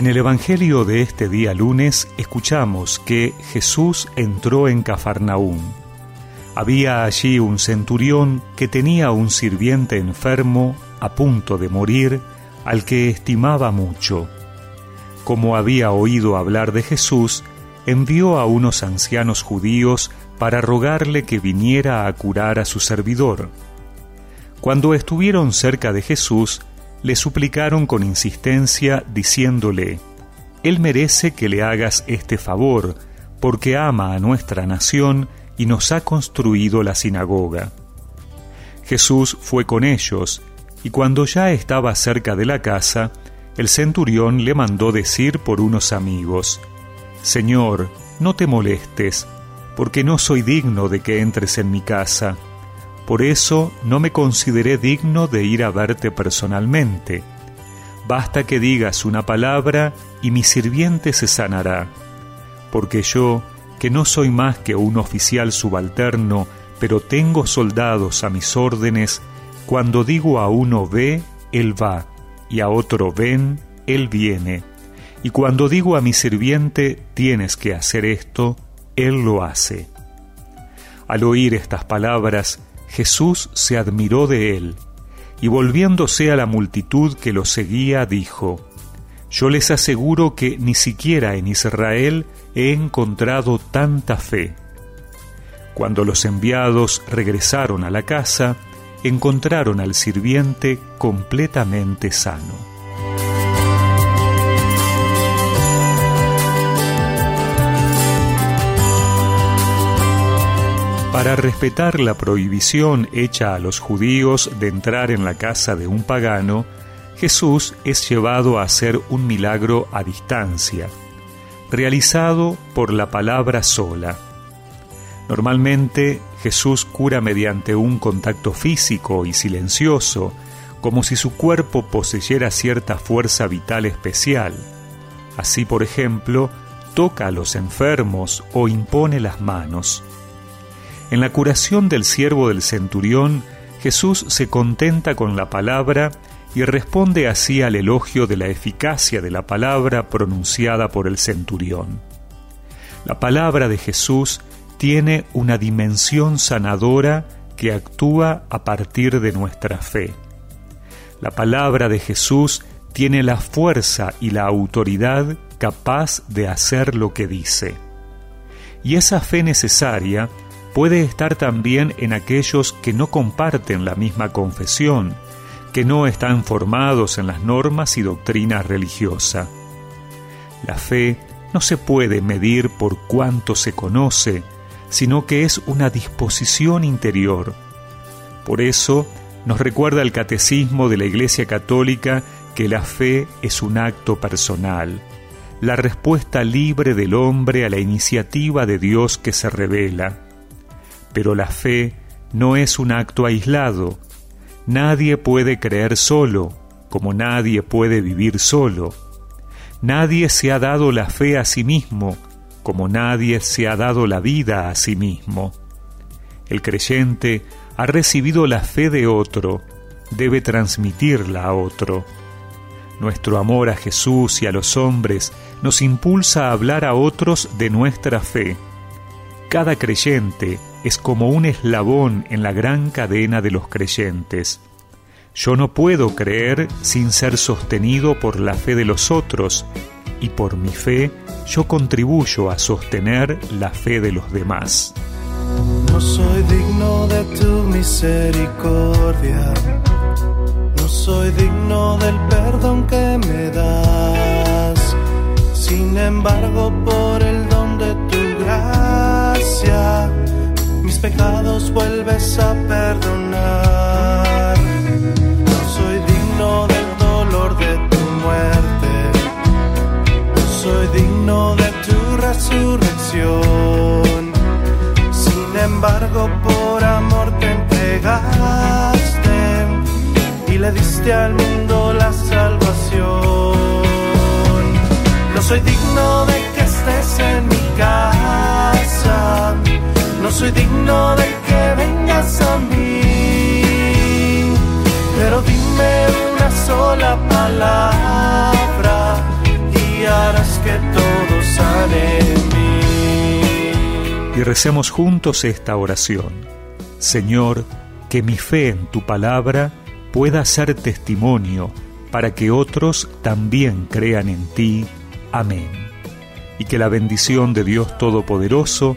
En el Evangelio de este día lunes escuchamos que Jesús entró en Cafarnaún. Había allí un centurión que tenía un sirviente enfermo a punto de morir al que estimaba mucho. Como había oído hablar de Jesús, envió a unos ancianos judíos para rogarle que viniera a curar a su servidor. Cuando estuvieron cerca de Jesús, le suplicaron con insistencia, diciéndole, Él merece que le hagas este favor, porque ama a nuestra nación y nos ha construido la sinagoga. Jesús fue con ellos, y cuando ya estaba cerca de la casa, el centurión le mandó decir por unos amigos, Señor, no te molestes, porque no soy digno de que entres en mi casa por eso no me consideré digno de ir a verte personalmente. Basta que digas una palabra y mi sirviente se sanará. Porque yo, que no soy más que un oficial subalterno, pero tengo soldados a mis órdenes, cuando digo a uno ve, él va, y a otro ven, él viene. Y cuando digo a mi sirviente tienes que hacer esto, él lo hace. Al oír estas palabras, Jesús se admiró de él, y volviéndose a la multitud que lo seguía, dijo, Yo les aseguro que ni siquiera en Israel he encontrado tanta fe. Cuando los enviados regresaron a la casa, encontraron al sirviente completamente sano. Para respetar la prohibición hecha a los judíos de entrar en la casa de un pagano, Jesús es llevado a hacer un milagro a distancia, realizado por la palabra sola. Normalmente Jesús cura mediante un contacto físico y silencioso, como si su cuerpo poseyera cierta fuerza vital especial. Así, por ejemplo, toca a los enfermos o impone las manos. En la curación del siervo del centurión, Jesús se contenta con la palabra y responde así al elogio de la eficacia de la palabra pronunciada por el centurión. La palabra de Jesús tiene una dimensión sanadora que actúa a partir de nuestra fe. La palabra de Jesús tiene la fuerza y la autoridad capaz de hacer lo que dice. Y esa fe necesaria puede estar también en aquellos que no comparten la misma confesión, que no están formados en las normas y doctrina religiosa. La fe no se puede medir por cuánto se conoce, sino que es una disposición interior. Por eso nos recuerda el catecismo de la Iglesia Católica que la fe es un acto personal, la respuesta libre del hombre a la iniciativa de Dios que se revela. Pero la fe no es un acto aislado. Nadie puede creer solo, como nadie puede vivir solo. Nadie se ha dado la fe a sí mismo, como nadie se ha dado la vida a sí mismo. El creyente ha recibido la fe de otro, debe transmitirla a otro. Nuestro amor a Jesús y a los hombres nos impulsa a hablar a otros de nuestra fe. Cada creyente es como un eslabón en la gran cadena de los creyentes. Yo no puedo creer sin ser sostenido por la fe de los otros, y por mi fe yo contribuyo a sostener la fe de los demás. No soy digno de tu misericordia, no soy digno del perdón que me das, sin embargo por el don de tu gracia pecados vuelves a perdonar. No soy digno del dolor de tu muerte, no soy digno de tu resurrección. Sin embargo, por amor te entregaste y le diste al mundo la salvación. No soy digno de que estés en mi casa soy digno de que vengas a mí, pero dime una sola palabra y harás que todo sane en mí. Y recemos juntos esta oración. Señor, que mi fe en tu palabra pueda ser testimonio para que otros también crean en ti. Amén. Y que la bendición de Dios Todopoderoso,